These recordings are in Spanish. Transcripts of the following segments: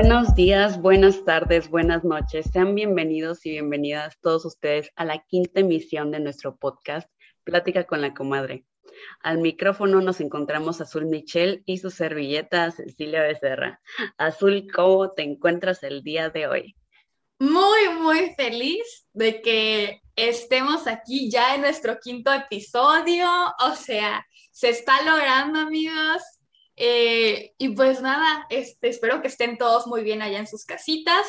Buenos días, buenas tardes, buenas noches. Sean bienvenidos y bienvenidas todos ustedes a la quinta emisión de nuestro podcast, Plática con la Comadre. Al micrófono nos encontramos Azul Michel y su servilleta Cecilia Becerra. Azul, ¿cómo te encuentras el día de hoy? Muy, muy feliz de que estemos aquí ya en nuestro quinto episodio. O sea, se está logrando, amigos. Eh, y pues nada, este, espero que estén todos muy bien allá en sus casitas.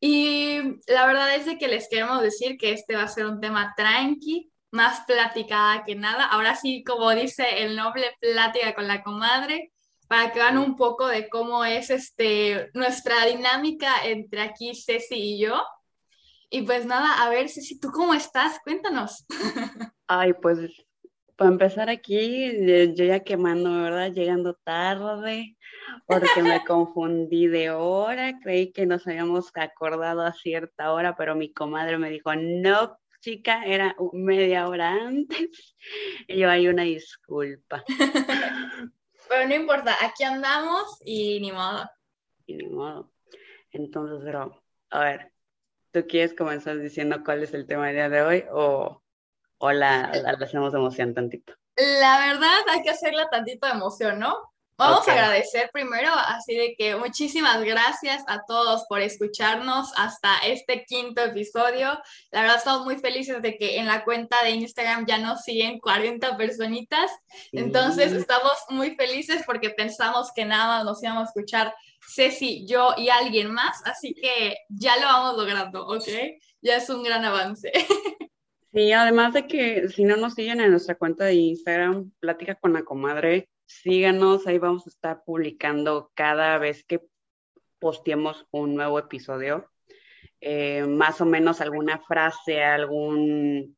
Y la verdad es de que les queremos decir que este va a ser un tema tranqui, más platicada que nada. Ahora sí, como dice el noble, plática con la comadre, para que vean un poco de cómo es este, nuestra dinámica entre aquí Ceci y yo. Y pues nada, a ver, Ceci, ¿tú cómo estás? Cuéntanos. Ay, pues para empezar aquí, yo ya quemando, ¿verdad? Llegando tarde, porque me confundí de hora, creí que nos habíamos acordado a cierta hora, pero mi comadre me dijo, no, chica, era media hora antes. Y yo hay una disculpa. pero no importa, aquí andamos y ni modo. Y ni modo. Entonces, pero, a ver, ¿tú quieres comenzar diciendo cuál es el tema del día de hoy o o la, la, hacemos emoción tantito? La verdad, hay que hacerla tantito de emoción, ¿no? Vamos a agradecer primero, así de que muchísimas gracias a todos por escucharnos hasta este quinto episodio. La verdad estamos muy felices de que en la cuenta de Instagram ya nos siguen 40 personitas. Entonces estamos muy felices porque pensamos que nada más nos íbamos a escuchar Ceci, yo y alguien más. Así que ya lo vamos logrando, ¿ok? Ya es un gran avance. Sí, además de que si no nos siguen en nuestra cuenta de Instagram, Plática con la Comadre, síganos, ahí vamos a estar publicando cada vez que posteemos un nuevo episodio, eh, más o menos alguna frase, algún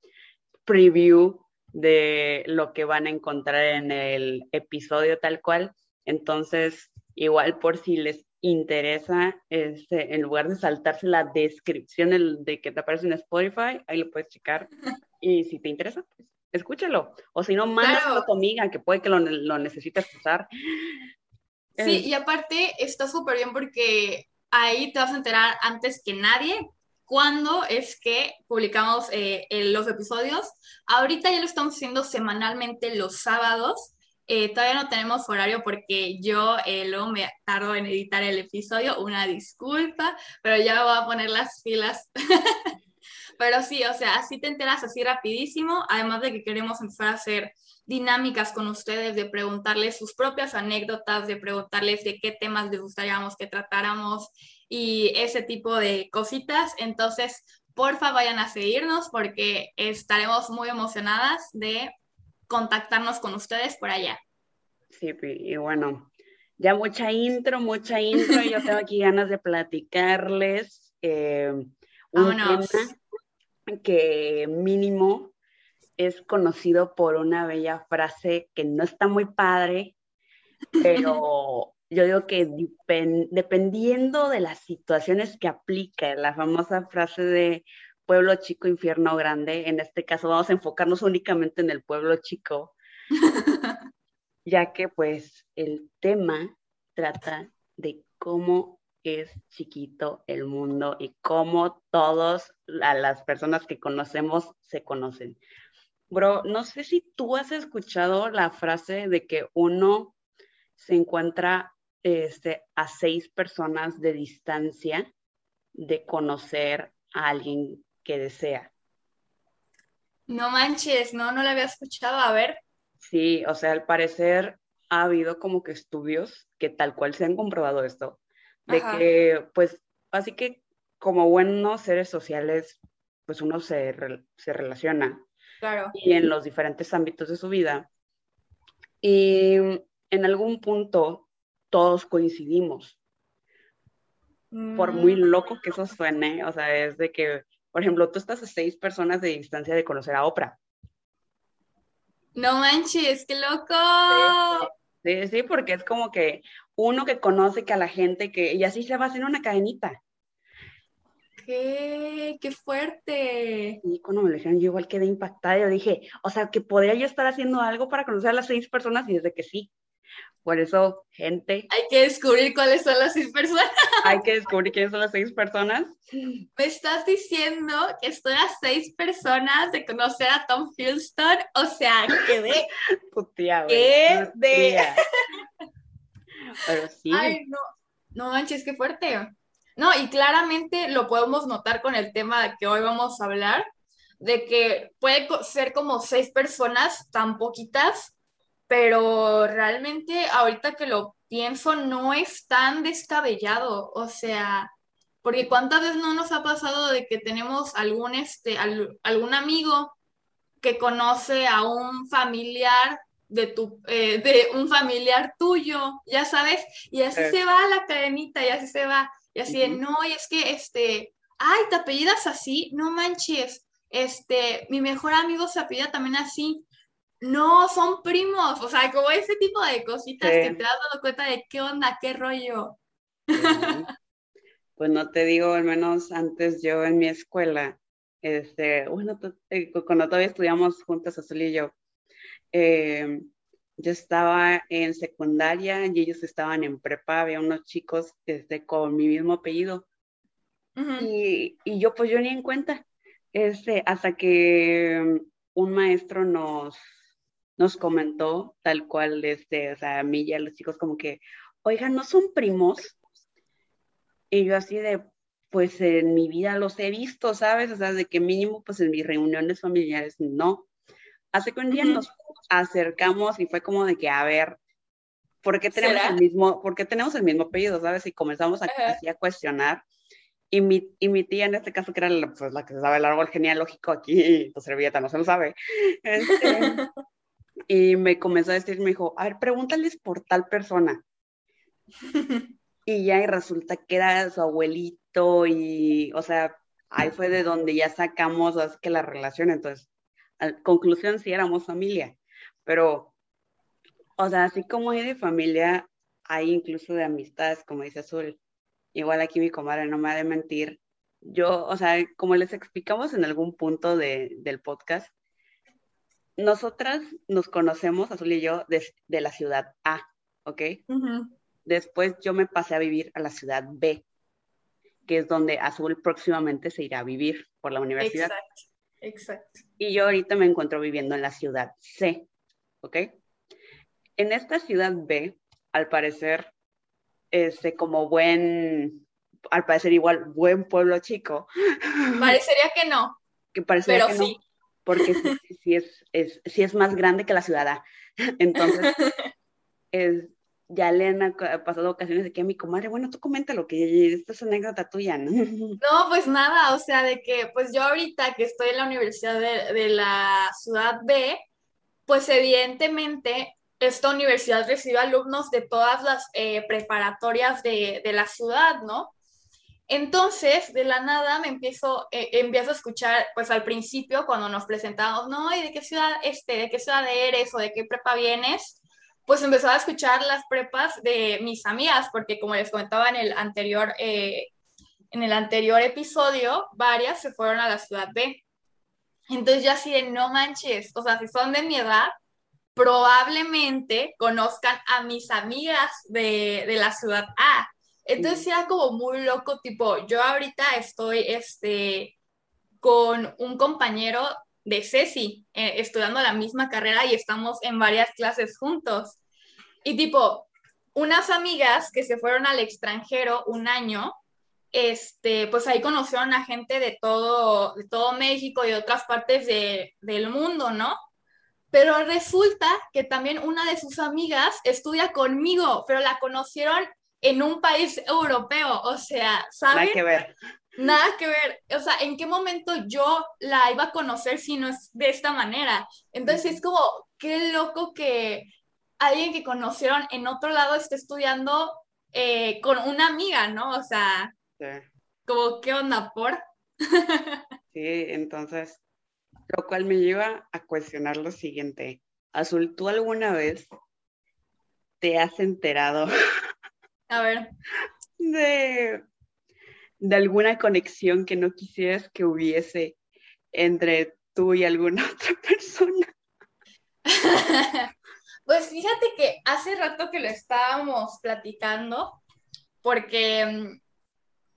preview de lo que van a encontrar en el episodio tal cual. Entonces, igual por si les interesa, este, en lugar de saltarse la descripción de que te aparece en Spotify, ahí lo puedes checar. Y si te interesa, pues escúchalo. O si no, mándalo a tu amiga que puede que lo, lo necesites usar. Sí, y aparte está súper bien porque ahí te vas a enterar antes que nadie cuándo es que publicamos eh, los episodios. Ahorita ya lo estamos haciendo semanalmente los sábados. Eh, todavía no tenemos horario porque yo eh, luego me tardo en editar el episodio, una disculpa, pero ya voy a poner las filas. pero sí, o sea, así te enteras así rapidísimo, además de que queremos empezar a hacer dinámicas con ustedes, de preguntarles sus propias anécdotas, de preguntarles de qué temas les gustaríamos que tratáramos y ese tipo de cositas. Entonces, porfa, vayan a seguirnos porque estaremos muy emocionadas de contactarnos con ustedes por allá. Sí, y bueno, ya mucha intro, mucha intro, yo tengo aquí ganas de platicarles eh, un tema que mínimo es conocido por una bella frase que no está muy padre, pero yo digo que dependiendo de las situaciones que aplica, la famosa frase de pueblo chico, infierno grande. En este caso vamos a enfocarnos únicamente en el pueblo chico, ya que pues el tema trata de cómo es chiquito el mundo y cómo todos a las personas que conocemos se conocen. Bro, no sé si tú has escuchado la frase de que uno se encuentra este, a seis personas de distancia de conocer a alguien que desea. No manches, no, no la había escuchado. A ver. Sí, o sea, al parecer ha habido como que estudios que tal cual se han comprobado esto, de que pues así que como buenos seres sociales, pues uno se, se relaciona. Claro. Y en los diferentes ámbitos de su vida. Y en algún punto todos coincidimos. Por muy mm. loco que eso suene, o sea, es de que por ejemplo, tú estás a seis personas de distancia de conocer a Oprah. No manches, qué loco. Sí, sí, porque es como que uno que conoce que a la gente que, y así se va hacer una cadenita. ¿Qué? ¡Qué fuerte! Y cuando me lo dijeron, yo igual quedé impactada. Yo dije, o sea, que podría yo estar haciendo algo para conocer a las seis personas y desde que sí. Por eso, gente. Hay que descubrir cuáles son las seis personas. Hay que descubrir quiénes son las seis personas. Me estás diciendo que estoy a seis personas de conocer a Tom Hiddleston. O sea, que de. Putia, ¿Qué de? Pero sí. Ay, no. No manches, qué fuerte. No, y claramente lo podemos notar con el tema de que hoy vamos a hablar, de que puede ser como seis personas tan poquitas pero realmente ahorita que lo pienso no es tan descabellado, o sea, porque cuántas veces no nos ha pasado de que tenemos algún, este, algún amigo que conoce a un familiar de tu, eh, de un familiar tuyo, ya sabes, y así se va la cadenita, y así se va, y así de, no, y es que, este, ay, te apellidas así, no manches, este, mi mejor amigo se apellida también así, no, son primos, o sea, como ese tipo de cositas que te has dado cuenta de qué onda, qué rollo. Pues no te digo, al menos antes yo en mi escuela, este, bueno, eh, cuando todavía estudiamos juntas, Azul y yo, eh, yo estaba en secundaria y ellos estaban en prepa, había unos chicos este, con mi mismo apellido. y, y, yo pues yo ni en cuenta, este, hasta que un maestro nos, nos comentó tal cual, este, o sea, a mí y a los chicos como que, oigan, ¿no son primos? Y yo así de, pues en mi vida los he visto, ¿sabes? O sea, de que mínimo, pues en mis reuniones familiares no. Hace que un día nos acercamos y fue como de que, a ver, ¿por qué tenemos el mismo, por tenemos el mismo apellido, ¿sabes? Y comenzamos a, a cuestionar. Y mi, y mi, tía, en este caso, que era la, pues, la que se sabe el árbol genealógico aquí, tu servilleta no se lo sabe, este, y me comenzó a decir, me dijo, a ver, pregúntales por tal persona. y ya y resulta que era su abuelito y, o sea, ahí fue de donde ya sacamos es que la relación, entonces, a conclusión sí éramos familia, pero, o sea, así como hay de familia, hay incluso de amistades, como dice Azul. Igual aquí mi comadre no me ha de mentir. Yo, o sea, como les explicamos en algún punto de, del podcast, nosotras nos conocemos, Azul y yo, de, la ciudad A, ¿ok? Después yo me pasé a vivir a la ciudad B, que es donde Azul próximamente se irá a vivir por la universidad. Exacto, exacto. Y yo ahorita me encuentro viviendo en la ciudad C, ¿ok? En esta ciudad B, al parecer, este, como buen, al parecer igual, buen pueblo chico. Parecería que no. Que parecería que sí. no porque sí, es, es, es más grande que la ciudad. Entonces, es, ya le han pasado ocasiones de que a mi comadre, bueno, tú lo que esta es anécdota tuya, ¿no? No, pues nada, o sea, de que pues yo ahorita que estoy en la Universidad de, la Ciudad B, pues evidentemente esta universidad recibe alumnos de todas las eh, preparatorias de la ciudad, ¿no? Entonces, de la nada me empiezo, eh, empiezo a escuchar, pues al principio, cuando nos presentamos, no, ¿y de qué ciudad, este, de qué ciudad eres o de qué prepa vienes? Pues empezaba a escuchar las prepas de mis amigas, porque como les comentaba en el anterior, eh, en el anterior episodio, varias se fueron a la ciudad B. Entonces yo así de, no manches, o sea, si son de mi edad, probablemente conozcan a mis amigas de, de la ciudad A. Entonces era como muy loco, tipo, yo ahorita estoy este, con un compañero de Ceci, eh, estudiando la misma carrera y estamos en varias clases juntos. Y tipo, unas amigas que se fueron al extranjero un año, este, pues ahí conocieron a gente de todo, de todo México y otras partes del mundo, ¿no? Pero resulta que también una de sus amigas estudia conmigo, pero la conocieron en un país europeo, o sea, ¿sabes? Nada que ver. Nada que ver, o sea, ¿en qué momento yo la iba a conocer si no es de esta manera? Entonces es como, qué loco que alguien que conocieron en otro lado esté estudiando eh, con una amiga, ¿no? O sea, como, ¿qué onda por? sí, entonces, lo cual me lleva a cuestionar lo siguiente. Azul, ¿tú alguna vez te has enterado a ver. De, de alguna conexión que no quisieras que hubiese entre tú y alguna otra persona. Pues fíjate que hace rato que lo estábamos platicando, porque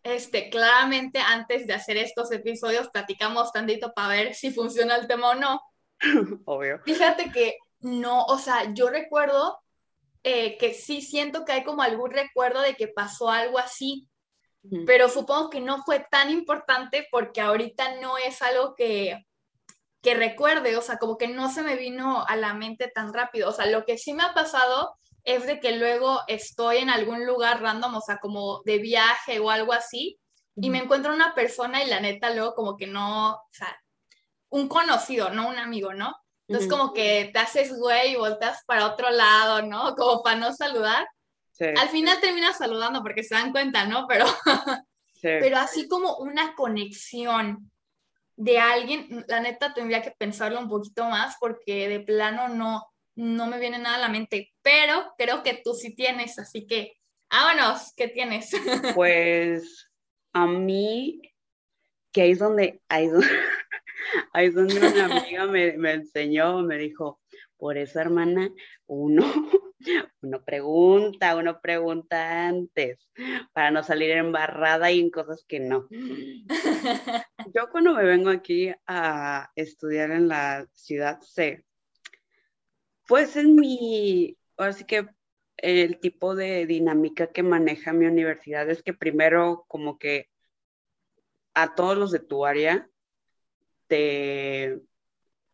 este, claramente antes de hacer estos episodios platicamos tantito para ver si funciona el tema o no. Obvio. Fíjate que no, o sea, yo recuerdo eh, que sí siento que hay como algún recuerdo de que pasó algo así, pero supongo que no fue tan importante porque ahorita no es algo que, que recuerde, o sea, como que no se me vino a la mente tan rápido. O sea, lo que sí me ha pasado es de que luego estoy en algún lugar random, o sea, como de viaje o algo así, y me encuentro una persona y la neta luego como que no, o sea, un conocido, no un amigo, ¿no? Entonces como que te haces güey y volteas para otro lado, ¿no? Como para no saludar. Al final terminas saludando porque se dan cuenta, ¿no? Pero, pero así como una conexión de alguien, la neta tendría que pensarlo un poquito más porque de plano no, no me viene nada a la mente, pero creo que tú sí tienes, así que vámonos, ¿qué tienes? Pues a mí, que ahí es donde, ahí donde, ahí es donde una amiga me, me enseñó, me dijo, por eso hermana, uno, uno pregunta, uno pregunta antes, para no salir embarrada y en cosas que no. Yo cuando me vengo aquí a estudiar en la ciudad sé pues en mi, así que el tipo de dinámica que maneja mi universidad es que primero como que a todos los de tu área te,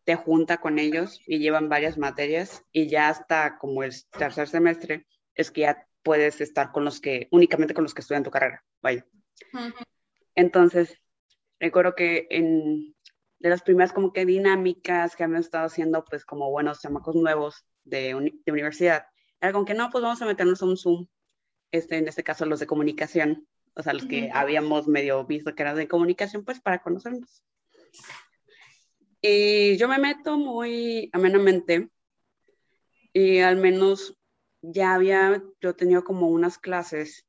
te junta con ellos y llevan varias materias y ya hasta como el tercer semestre es que ya puedes estar con los que, únicamente con los que estudian tu carrera, vaya. Entonces, recuerdo que en, de las primeras como que dinámicas que hemos estado haciendo, pues como buenos chamacos nuevos de, universidad, era como que no, pues vamos a meternos a un Zoom, este, en este caso los de comunicación, o sea, los que habíamos medio visto que eran de comunicación, pues para conocernos. Y yo me meto muy amenamente y al menos ya había, yo tenía como unas clases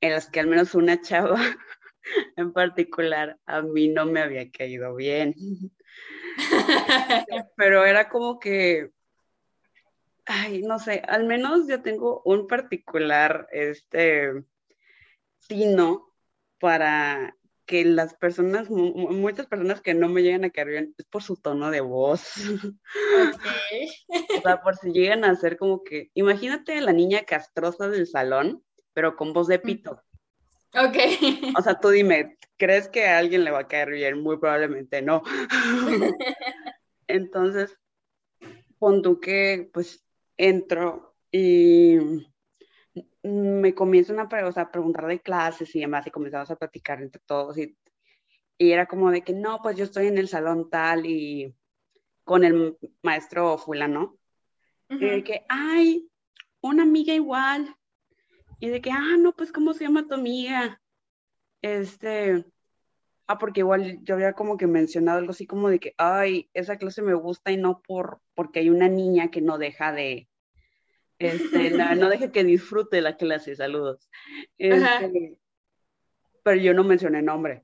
en las que al menos una chava en particular a mí no me había caído bien. Pero era como que, ay, no sé, al menos yo tengo un particular, este, sino para que las personas, muchas personas que no me llegan a caer bien, es por su tono de voz. o sea, por si llegan a ser como que, imagínate la niña castrosa del salón, pero con voz de pito. Ok. O sea, tú dime, ¿crees que a alguien le va a caer bien? Muy probablemente no. Entonces, pon tú que pues entro y me comienzan a, o sea, preguntar de clases y demás y comenzamos a platicar entre todos y, y era como de que no, pues yo estoy en el salón tal y con el maestro fulano. Y de que, ay, una amiga igual, y de que, ah, no, pues, ¿cómo se llama tu amiga? Este, ah, porque igual yo había como que mencionado algo así como de que, ay, esa clase me gusta y no por, porque hay una niña que no deja de, este, no, deja que disfrute la clase, saludos. Este, pero yo no mencioné nombre.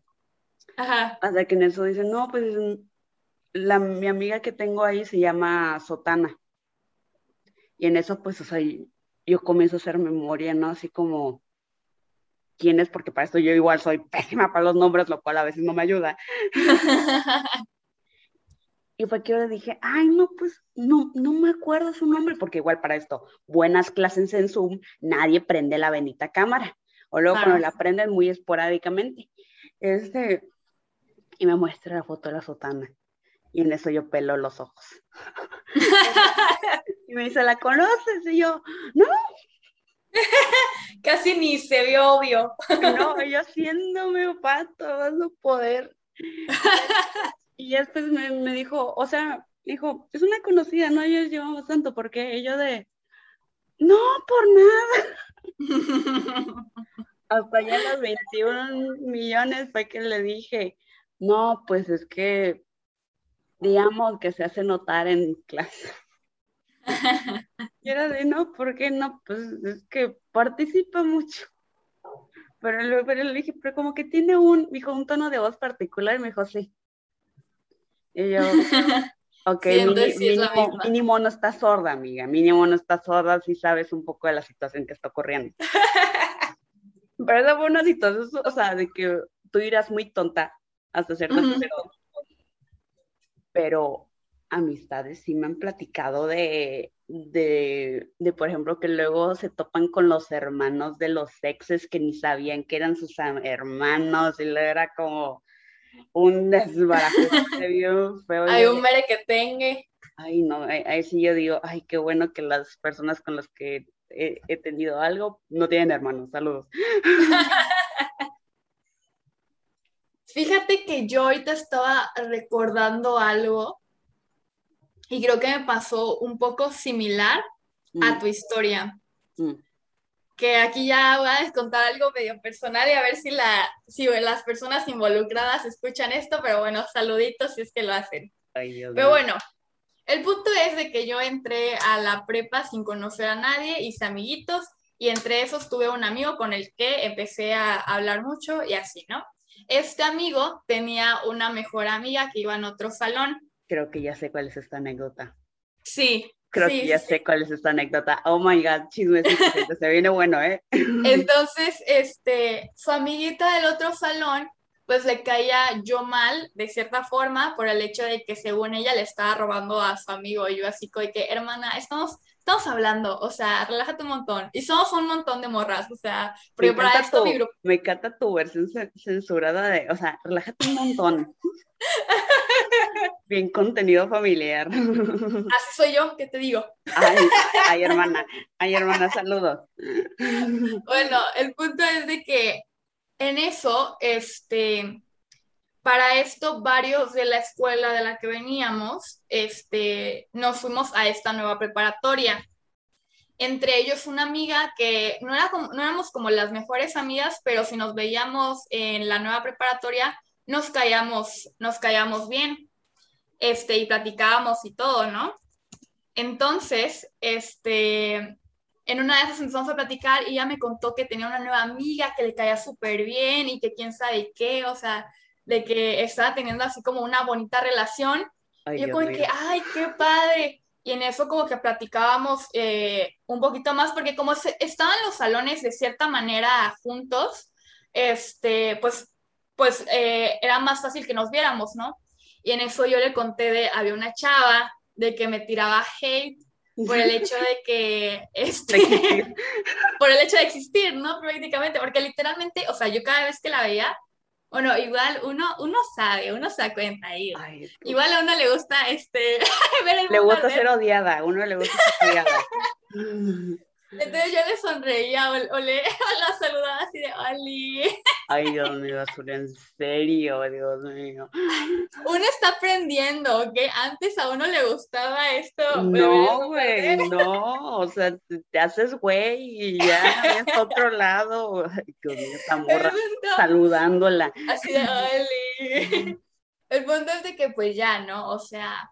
Ajá. Hasta que en eso dicen, no, pues la, mi amiga que tengo ahí se llama Sotana. Y en eso, pues, o sea, yo comienzo a hacer memoria, ¿no? Así como, ¿quién es? Porque para esto yo igual soy pésima para los nombres, lo cual a veces no me ayuda. y fue que yo le dije, ay, no, pues no, no me acuerdo su nombre, porque igual para esto, buenas clases en Zoom, nadie prende la bendita cámara. O luego cuando la prenden muy esporádicamente. Este, y me muestra la foto de la sotana. Y en eso yo pelo los ojos. Y me dice, ¿la conoces? Y yo, no. Casi ni se vio obvio. no, yo haciéndome pato, no poder. y después me, me, dijo, o sea, dijo, es una conocida, no ellos llevamos tanto, porque yo de, no, por nada. Hasta ya los 21 millones fue que le dije, no, pues es que, digamos que se hace notar en clase. y era de, no, ¿por qué no? Pues es que participa mucho. Pero, le dije, pero como que tiene un, dijo, un tono de voz particular, y me dijo, sí. Y yo, Ok, mínimo, no está sorda, amiga. Mínimo no está sorda si sabes un poco de la situación que está ocurriendo. Pero esa fue una situación, o sea, de que tú irás muy tonta hasta cierto punto. Pero amistades sí me han platicado de, de, de, por ejemplo, que luego se topan con los hermanos de los exes que ni sabían que eran sus hermanos y luego era como un desbarajo feo. Hay un mere que tenga. Ay, no, ahí, sí yo digo, ay, qué bueno que las personas con las que he, he tenido algo no tienen hermanos. Saludos. Fíjate que yo ahorita estaba recordando algo y creo que me pasó un poco similar a mm. tu historia. Mm. Que aquí ya voy a descontar algo medio personal y a ver si, la, si las personas involucradas escuchan esto, pero bueno, saluditos si es que lo hacen. pero bueno, el punto es de que yo entré a la prepa sin conocer a nadie, hice amiguitos y entre esos tuve un amigo con el que empecé a hablar mucho y así, ¿no? Este amigo tenía una mejor amiga que iba en otro salón Creo que ya sé cuál es esta anécdota. Sí. Creo que ya sé cuál es esta anécdota. Oh my God, chismecito, se viene bueno, ¿eh? Entonces, este, su amiguita del otro salón, pues le caía yo mal, de cierta forma, por el hecho de que según ella le estaba robando a su amigo. Y yo así como que, hermana, estamos estamos hablando, o sea, relájate un montón. Y somos un montón de morras, o sea, porque para esto mi grupo. Me encanta tu versión censurada de, o sea, relájate un montón. Bien contenido familiar. Así soy yo, ¿qué te digo? Ay, ay, hermana, ay, hermana, saludos. Bueno, el punto es de que en eso, este, para esto, varios de la escuela de la que veníamos, este, nos fuimos a esta nueva preparatoria. Entre ellos una amiga que no, era no éramos como las mejores amigas, pero si nos veíamos en la nueva preparatoria, nos caíamos, nos caíamos bien, este, y platicábamos y todo, ¿no? Entonces, este, en una de esas empezamos a platicar y ella me contó que tenía una nueva amiga que le caía súper bien y que quién sabe qué, o sea, de que estaba teniendo así como una bonita relación. y yo como que, ay, qué padre. Y en eso como que platicábamos eh, un poquito más, porque como estaban los salones de cierta manera juntos, este, pues, pues eh, era más fácil que nos viéramos, ¿no? Y en eso yo le conté de, había una chava de que me tiraba hate por el hecho de que, este, por el hecho de existir, ¿no? Prácticamente, porque literalmente, o sea, yo cada vez que la veía, bueno, igual uno, uno sabe, uno se da cuenta ahí. igual a uno le gusta este ver el Le gusta ser odiada, a uno le gusta ser odiada. Entonces yo le sonreía o, le la saludaba así de ¡Oli! Ay, Dios mío, Azul, en serio, Dios mío. Uno está aprendiendo, que antes a uno le gustaba esto. No, güey, no, o sea, te, haces güey y ya es otro lado. Ay, Dios mío, esta morra saludándola. Así de ¡Oli! El punto es de que pues ya, ¿no? O sea,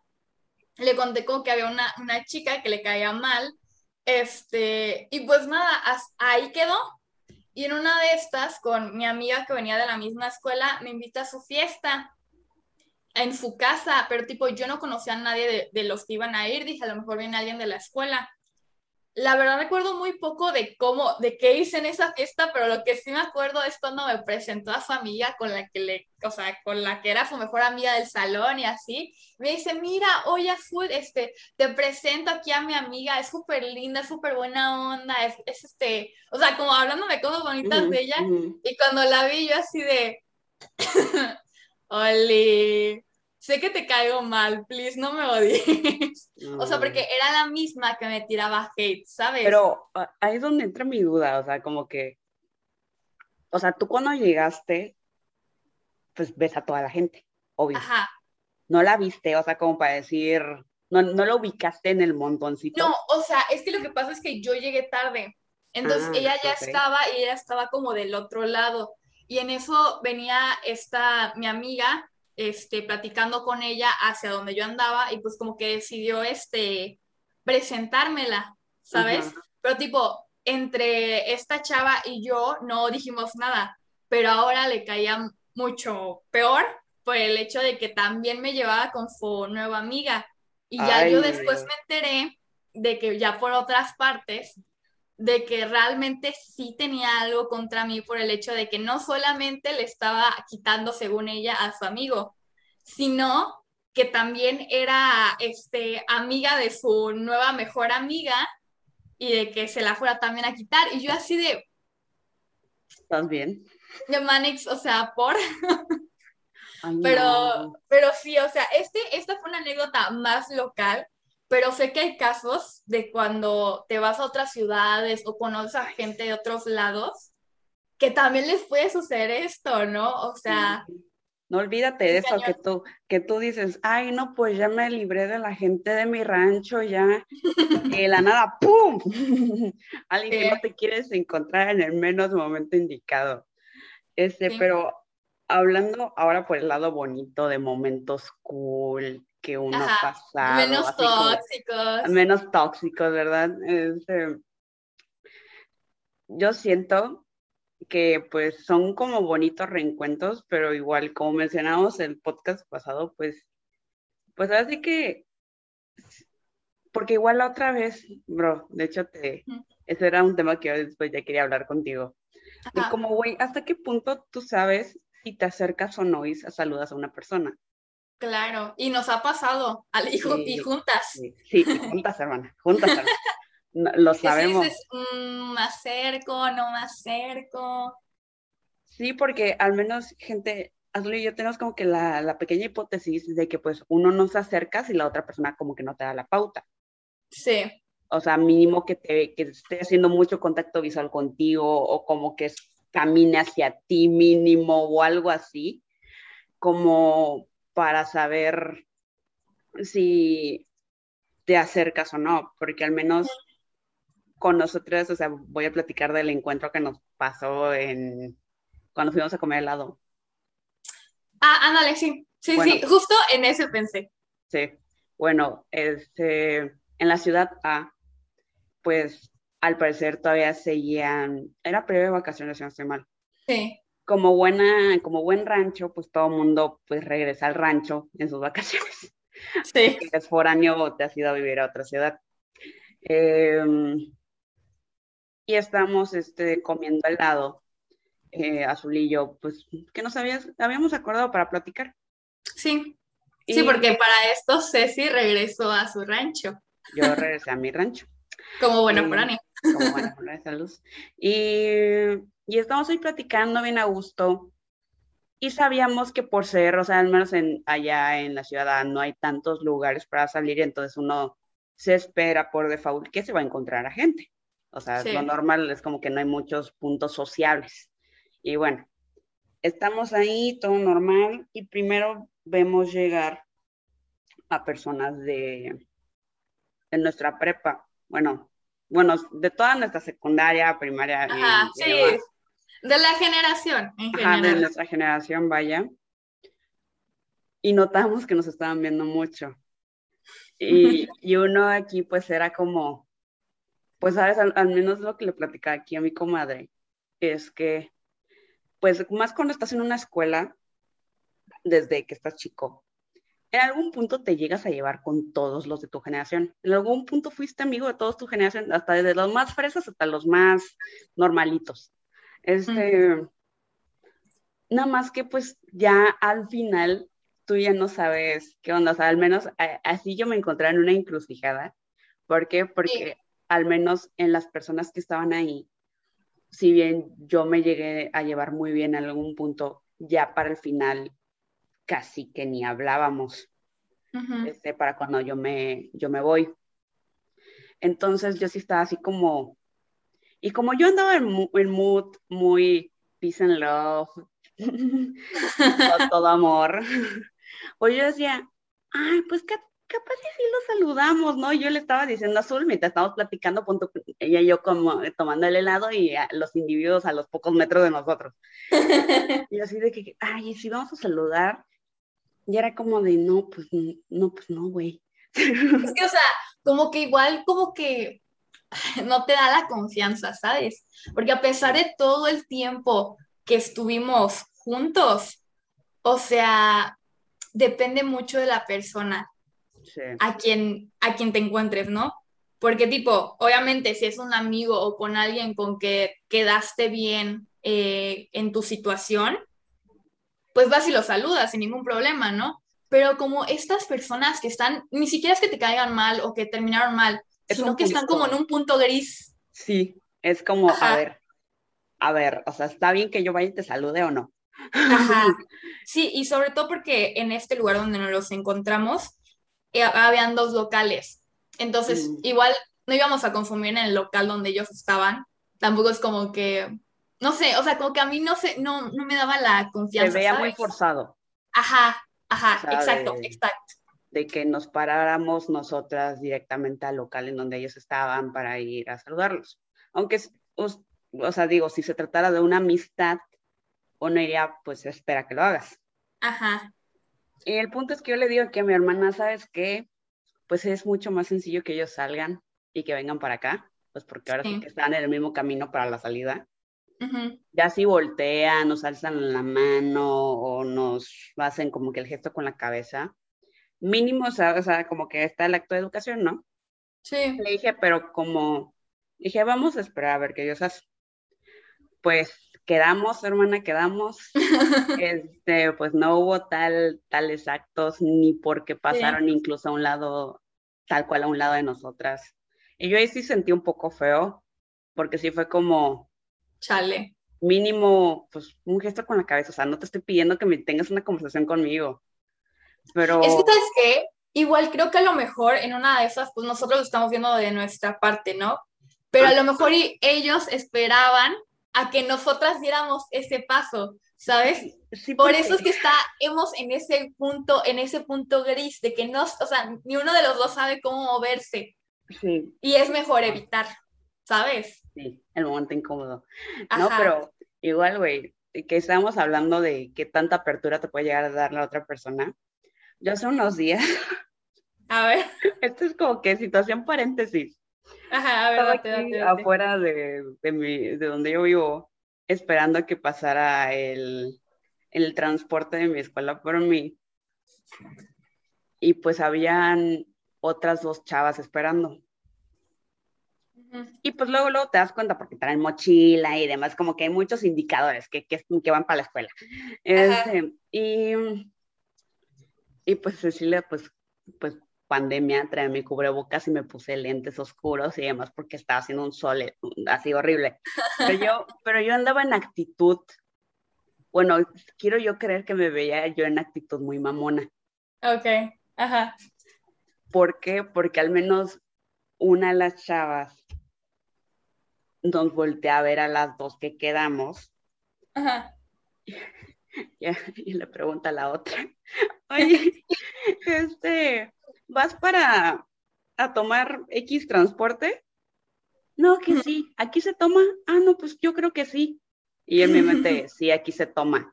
le conté como que había una, una chica que le caía mal este, y pues nada, ahí quedó. Y en una de estas, con mi amiga que venía de la misma escuela, me invita a su fiesta en su casa, pero tipo, yo no conocía a nadie de, de los que iban a ir, dije, a lo mejor viene alguien de la escuela la verdad recuerdo muy poco de cómo, de qué hice en esa fiesta, pero lo que sí me acuerdo es cuando me presentó a su amiga con la que le, o sea, con la que era su mejor amiga del salón y así. Me dice, mira, oye, Azul, este, te presento aquí a mi amiga, es súper linda, es súper buena onda, es, este, o sea, como hablándome cosas bonitas de ella. Y cuando la vi yo así de, Oli, sé que te caigo mal, please, no me odies. O sea, porque era la misma que me tiraba hate, ¿sabes? Pero ahí es donde entra mi duda, o sea, como que, o sea, tú cuando llegaste, pues ves a toda la gente, obvio. Ajá. No la viste, o sea, como para decir, no, no la ubicaste en el montoncito. No, o sea, es que lo que pasa es que yo llegué tarde. Entonces ah, ella ya estaba y ella estaba como del otro lado. Y en eso venía esta, mi amiga, este, platicando con ella hacia donde yo andaba y pues como que decidió, este, presentármela, ¿sabes? Pero tipo, entre esta chava y yo no dijimos nada, pero ahora le caía mucho peor por el hecho de que también me llevaba con su nueva amiga. Y ya yo después me enteré de que ya por otras partes, de que realmente sí tenía algo contra mí por el hecho de que no solamente le estaba quitando, según ella, a su amigo, sino que también era este, amiga de su nueva mejor amiga y de que se la fuera también a quitar. Y yo así de... ¿Estás bien? De Manix, o sea, por... pero, pero sí, o sea, este, esta fue una anécdota más local, pero sé que hay casos de cuando te vas a otras ciudades o conoces a gente de otros lados, que también les puede suceder esto, ¿no? O sea... No olvídate de eso, que tú, que tú dices, ay, no, pues ya me libré de la gente de mi rancho, ya, y la nada, ¡pum! Alguien que no te quieres encontrar en el menos momento indicado. Este, pero hablando ahora por el lado bonito de momentos cool que uno ha pasado. Menos tóxicos. menos tóxicos, ¿verdad? Este, yo siento que pues son como bonitos reencuentros, pero igual como mencionamos en el podcast pasado, pues, pues así que, porque igual la otra vez, bro, de hecho te, ese era un tema que yo después ya quería hablar contigo. De como, güey, ¿hasta qué punto tú sabes si te acercas o no y saludas a una persona? Claro, y nos ha pasado, al, hijo y juntas. Sí, juntas, hermana, juntas, hermana. lo sabemos. Dices, mm, me acerco, no me acerco. Sí, porque al menos gente, Azul y yo tenemos como que la, pequeña hipótesis de que pues uno no se acerca si la otra persona como que no te da la pauta. Sí. O sea, mínimo que, te, que esté haciendo mucho contacto visual contigo o como que camine hacia ti mínimo o algo así, como para saber si te acercas o no, porque al menos con nosotros, o sea, voy a platicar del encuentro que nos pasó en cuando fuimos a comer helado. Ah, ándale, sí. Sí, sí, justo en ese pensé. Sí. Bueno, este, en la ciudad A, pues al parecer todavía seguían, era periodo de vacaciones, si no estoy mal. Sí. Como buena, como buen rancho, pues todo el mundo pues regresa al rancho en sus vacaciones. Sí. Si es foráneo te has ido a vivir a otra ciudad. Eh, y estamos este, comiendo helado, eh, Azulillo, pues que nos habías, habíamos acordado para platicar. Sí, sí, porque para esto Ceci regresó a su rancho. Yo regresé a mi rancho. Como buena foránea. Como salud. Y, y estamos ahí platicando bien a gusto. Y sabíamos que por ser, o sea, al menos en, allá en la ciudad no hay tantos lugares para salir, entonces uno se espera por default que se va a encontrar a gente. O sea, lo normal es como que no hay muchos puntos sociables. Y bueno, estamos ahí, todo normal, y primero vemos llegar a personas de, de nuestra prepa. Bueno, bueno, de toda nuestra secundaria, primaria. Ajá, sí. De la generación, en Ajá, de nuestra generación, vaya. Y notamos que nos estaban viendo mucho. Y, y uno aquí, pues, era como, pues sabes, al, menos lo que le platicaba aquí a mi comadre es que, pues más cuando estás en una escuela, desde que estás chico, en algún punto te llegas a llevar con todos los de tu generación. En algún punto fuiste amigo de todos tu generación, hasta desde los más fresas hasta los más normalitos. Este, Nada más que pues ya al final tú ya no sabes qué onda, o sea, al menos así yo me encontré en una encrucijada. ¿Por qué? Porque al menos en las personas que estaban ahí, si bien yo me llegué a llevar muy bien en algún punto, ya para el final casi que ni hablábamos este, para cuando yo me, yo me voy. Entonces yo sí estaba así como, y como yo andaba en, mood muy peace and love, todo, todo, amor, pues yo decía, ay, pues qué capaz que sí lo saludamos, ¿no? Yo le estaba diciendo a Azul, mientras estábamos platicando, punto, ella y yo como tomando el helado y los individuos a los pocos metros de nosotros. y así de que, ay, si vamos a saludar, y era como de, no, pues no, pues no, güey. es que, o sea, como que igual, como que no te da la confianza, ¿sabes? Porque a pesar de todo el tiempo que estuvimos juntos, o sea, depende mucho de la persona a, quien, a quien te encuentres, ¿no? Porque tipo, obviamente si es un amigo o con alguien con que quedaste bien eh, en tu situación, pues vas y lo saludas sin ningún problema, ¿no? Pero como estas personas que están, ni siquiera es que te caigan mal o que terminaron mal, sino que están como en un punto gris. Sí, es como, a ver, a ver, o sea, ¿está bien que yo vaya y te salude o no? Ajá. Sí, y sobre todo porque en este lugar donde nos los encontramos, eh, habían dos locales. Entonces, mm. igual no íbamos a consumir en el local donde ellos estaban. Tampoco es como que, no sé, o sea, como que a mí no sé, no, no me daba la confianza. Se veía muy forzado. Ajá, ajá, exacto, exacto. De que nos paráramos nosotras directamente al local en donde ellos estaban para ir a saludarlos. Aunque, o sea, digo, si se tratara de una amistad, uno iría, pues espera que lo hagas. Ajá. Y el punto es que yo le digo que a mi hermana, ¿sabes qué? Pues es mucho más sencillo que ellos salgan y que vengan para acá, pues porque ahora sí, que están en el mismo camino para la salida. Ya si voltean, nos alzan la mano o nos hacen como que el gesto con la cabeza, mínimo, o sea, o sea, como que está el acto de educación, ¿no? Sí. Le dije, pero como, dije, vamos a esperar a ver qué ellos hacen. Pues quedamos, hermana, quedamos. este, pues no hubo tal, tales actos, ni porque pasaron incluso a un lado, tal cual a un lado de nosotras. Y yo ahí sí sentí un poco feo, porque sí fue como... Chale. Mínimo, pues un gesto con la cabeza, o sea, no te estoy pidiendo que me tengas una conversación conmigo. Pero... Es que, ¿sabes qué? Igual creo que a lo mejor en una de esas, pues nosotros lo estamos viendo de nuestra parte, ¿no? Pero a lo mejor ellos esperaban a que nosotras diéramos ese paso, ¿sabes? Por eso es que estamos en ese punto, en ese punto gris de que no, o sea, ni uno de los dos sabe cómo moverse. Sí. Y es mejor evitar, ¿sabes? Sí, el momento incómodo. No, pero igual, güey, que estamos hablando de qué tanta apertura te puede llegar a dar la otra persona. Yo hace unos días. A ver. Esto es como que situación paréntesis. Ajá, a ver, date, afuera de, de, mi, de donde yo vivo, esperando a que pasara el, el transporte de mi escuela por mí. Y pues habían otras dos chavas esperando. Y pues luego, luego te das cuenta porque traen mochila y demás, como que hay muchos indicadores que, que, que van para la escuela. Este, y, y pues Cecilia, pues, pues pandemia traía mi cubrebocas y me puse lentes oscuros y demás porque estaba haciendo un sol eh, así horrible. Pero yo, pero yo andaba en actitud, bueno, quiero yo creer que me veía yo en actitud muy mamona. Ok, ajá. ¿Por qué? Porque al menos una de las chavas nos voltea a ver a las dos que quedamos. Ajá. y le pregunta a la otra, oye, este, ¿vas para a tomar X transporte? No, que sí, aquí se toma. Ah, no, pues yo creo que sí. Y en mi mente, sí, aquí se toma.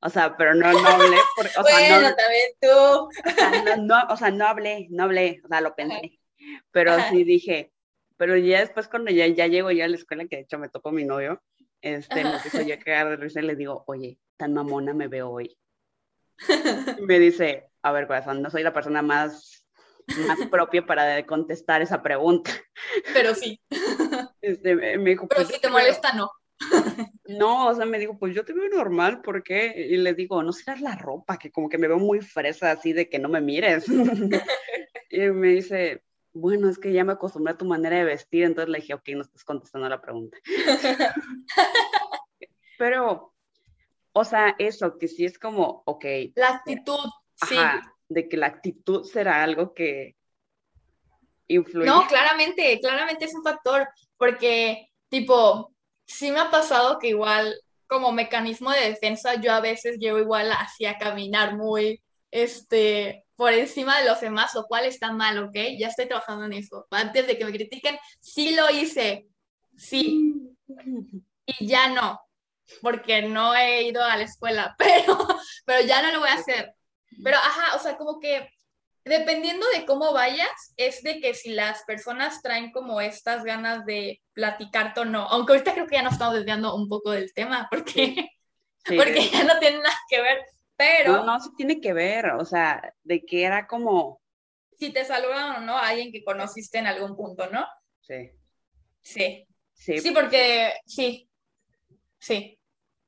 O sea, pero no, no hablé. o bueno, no, también tú. O sea, no, o sea, no hablé, no hablé, o sea, lo pensé. Pero sí dije, pero ya después cuando ya, ya llego ya a la escuela, que de hecho me tocó mi novio, este, me empezó ya a cagar de risa y le digo, oye, tan mamona me veo hoy. Y me dice, a ver, corazón, no soy la persona más, más propia para contestar esa pregunta. Pero sí. Este, me dijo, Pero pues, si te molesta, no. No, o sea, me dijo, pues yo te veo normal, ¿por qué? Y le digo, no serás la ropa, que como que me veo muy fresa así de que no me mires. y me dice, bueno, es que ya me acostumbré a tu manera de vestir, entonces le dije, ok, no estás contestando la pregunta. Pero, o sea, eso, que sí es como, ok. La actitud, Ajá, de que la actitud será algo que influye. No, claramente, claramente es un factor, porque tipo, sí me ha pasado que igual como mecanismo de defensa yo a veces llevo igual hacia caminar muy, este, por encima de los demás, lo cual está mal, ¿ok? Ya estoy trabajando en eso. Antes de que me critiquen, sí lo hice, sí. Y ya no, porque no he ido a la escuela, pero, pero ya no lo voy a hacer. Pero, ajá, o sea, como que dependiendo de cómo vayas, es de que si las personas traen como estas ganas de platicar o no. Aunque ahorita creo que ya nos estamos desviando un poco del tema, porque, porque ya no tiene nada que ver, pero... No, no, sí tiene que ver, o sea, de que era como... si te saludan o no a alguien que conociste en algún punto, ¿no? Sí. Sí. Sí, sí porque sí. Sí.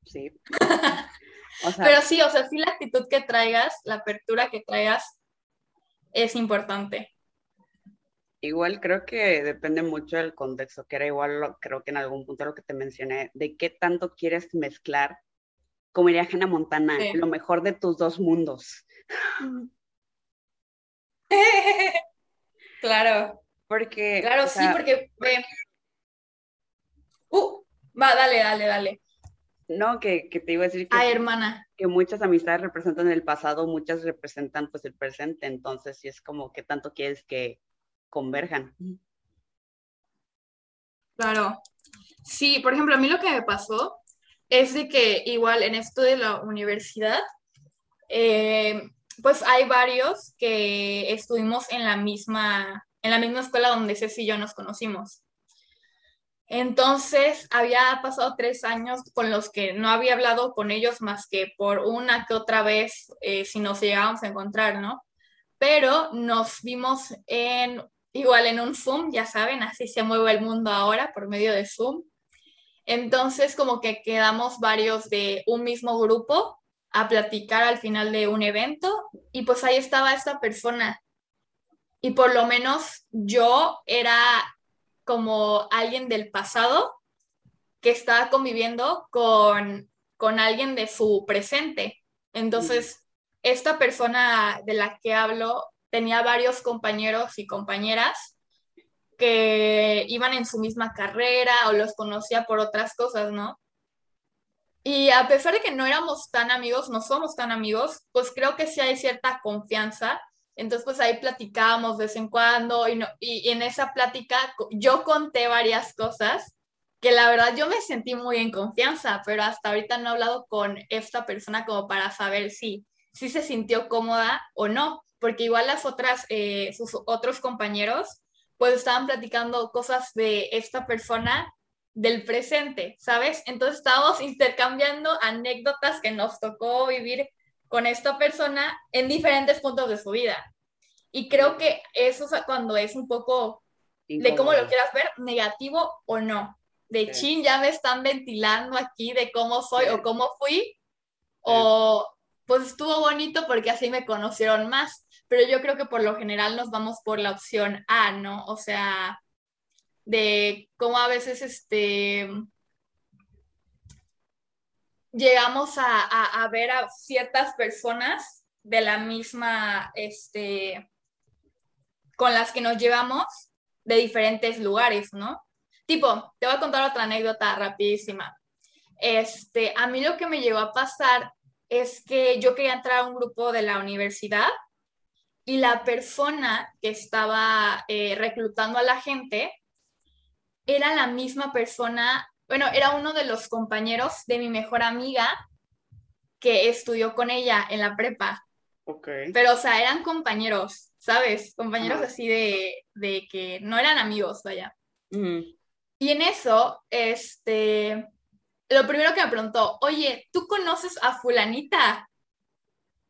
Sí. Pero sí, o sea, sí la actitud que traigas, la apertura que traigas es importante. Igual creo que depende mucho del contexto, que era igual, creo que en algún punto lo que te mencioné, de qué tanto quieres mezclar, como diría Hannah Montana, lo mejor de tus dos mundos. claro. Porque. Claro, sí, porque. Uh, va, dale, dale, dale. No, que, que, te iba a decir que, Ay, hermana. que muchas amistades representan el pasado, muchas representan pues el presente, entonces sí es como que tanto quieres que converjan. Claro. Sí, por ejemplo, a mí lo que me pasó es de que igual en esto de la universidad, eh, pues hay varios que estuvimos en la misma, en la misma escuela donde Ceci y yo nos conocimos. Entonces, había pasado tres años con los que no había hablado con ellos más que por una que otra vez, eh, si nos llegábamos a encontrar, ¿no? Pero nos vimos en, igual en un Zoom, ya saben, así se mueve el mundo ahora por medio de Zoom. Entonces, como que quedamos varios de un mismo grupo a platicar al final de un evento y pues ahí estaba esta persona. Y por lo menos yo era como alguien del pasado que estaba conviviendo con, con alguien de su presente. Entonces, esta persona de la que hablo tenía varios compañeros y compañeras que iban en su misma carrera o los conocía por otras cosas, ¿no? Y a pesar de que no éramos tan amigos, no somos tan amigos, pues creo que sí hay cierta confianza entonces, pues ahí platicábamos de vez en cuando y, no, y, en esa plática yo conté varias cosas que la verdad yo me sentí muy en confianza, pero hasta ahorita no he hablado con esta persona como para saber si, si se sintió cómoda o no, porque igual las otras, eh, sus otros compañeros, pues estaban platicando cosas de esta persona del presente, ¿sabes? Entonces estábamos intercambiando anécdotas que nos tocó vivir con esta persona en diferentes puntos de su vida. Y creo que eso es cuando es un poco de cómo lo quieras ver, negativo o no. De chin, ya me están ventilando aquí de cómo soy o cómo fui. O pues estuvo bonito porque así me conocieron más. Pero yo creo que por lo general nos vamos por la opción A, ¿no? O sea, de cómo a veces este llegamos a, ver a ciertas personas de la misma, este, con las que nos llevamos de diferentes lugares, ¿no? Tipo, te voy a contar otra anécdota rapidísima. Este, a mí lo que me llegó a pasar es que yo quería entrar a un grupo de la universidad y la persona que estaba eh, reclutando a la gente era la misma persona bueno, era uno de los compañeros de mi mejor amiga que estudió con ella en la prepa. Ok. Pero, o sea, eran compañeros, ¿sabes? Compañeros así de, que no eran amigos, vaya. Y en eso, este, lo primero que me preguntó, oye, ¿tú conoces a fulanita?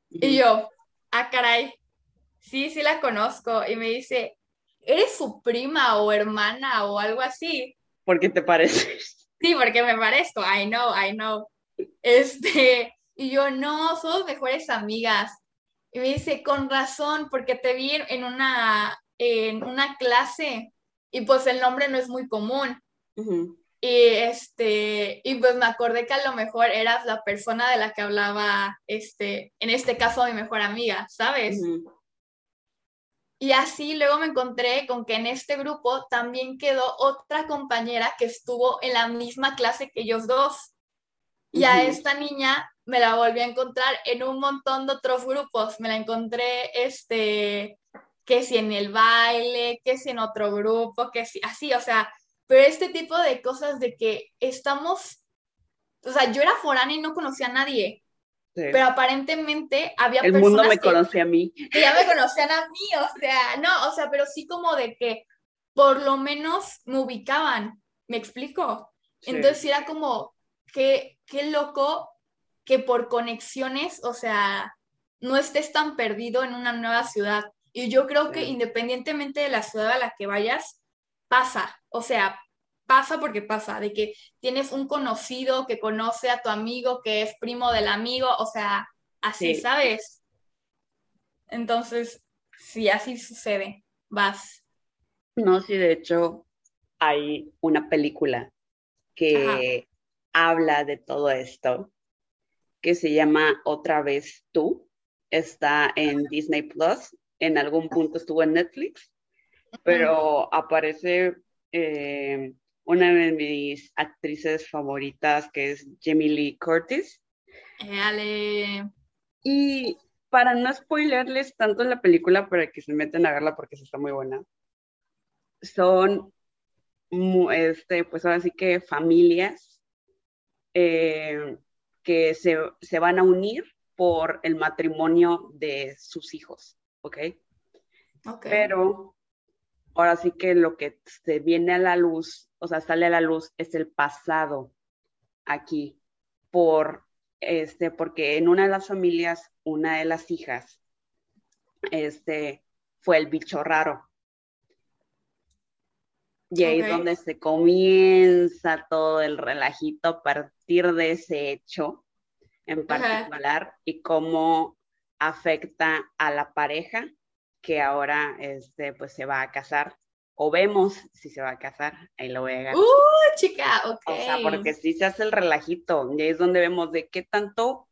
Y yo, ah, caray, sí, sí la conozco. Y me dice, ¿eres su prima o hermana o algo así? ¿Por qué te pareces? Sí, porque me parezco, I know, I know. Este, y yo, no, somos mejores amigas. Y me dice, con razón, porque te vi en una, en una clase y pues el nombre no es muy común. Y este, y pues me acordé que a lo mejor eras la persona de la que hablaba, este, en este caso mi mejor amiga, ¿sabes? Y así luego me encontré con que en este grupo también quedó otra compañera que estuvo en la misma clase que ellos dos. Y a esta niña me la volví a encontrar en un montón de otros grupos. Me la encontré, este, que si en el baile, que si en otro grupo, que si así, o sea, pero este tipo de cosas de que estamos, o sea, yo era foránea y no conocía a nadie. Pero aparentemente había El mundo me conocía a mí. Que ya me conocían a mí, o sea, no, o sea, pero sí como de que por lo menos me ubicaban, ¿me explico? Entonces era como, qué, qué loco que por conexiones, o sea, no estés tan perdido en una nueva ciudad. Y yo creo que independientemente de la ciudad a la que vayas, pasa, o sea, pasa porque pasa, de que tienes un conocido que conoce a tu amigo que es primo del amigo, o sea, así, ¿sabes? Entonces, sí, así sucede, vas. No, sí, de hecho, hay una película que habla de todo esto, que se llama Otra vez tú, está en Disney Plus, en algún punto estuvo en Netflix, pero aparece eh, una de mis actrices favoritas, que es Jamie Lee Curtis. Y para no spoilerles tanto la película, para que se metan a verla porque está muy buena, son, este, pues ahora sí que familias eh, que se, se, van a unir por el matrimonio de sus hijos, ¿ok? Ok. Pero ahora sí que lo que se viene a la luz, o sea, sale a la luz es el pasado aquí, por este, porque en una de las familias, una de las hijas, este, fue el bicho raro. Y ahí es donde se comienza todo el relajito a partir de ese hecho en particular y cómo afecta a la pareja que ahora este, pues se va a casar. O vemos si se va a casar, ahí lo voy a ¡Uh, chica! Ok. O sea, porque si se hace el relajito, y ahí es donde vemos de qué tanto,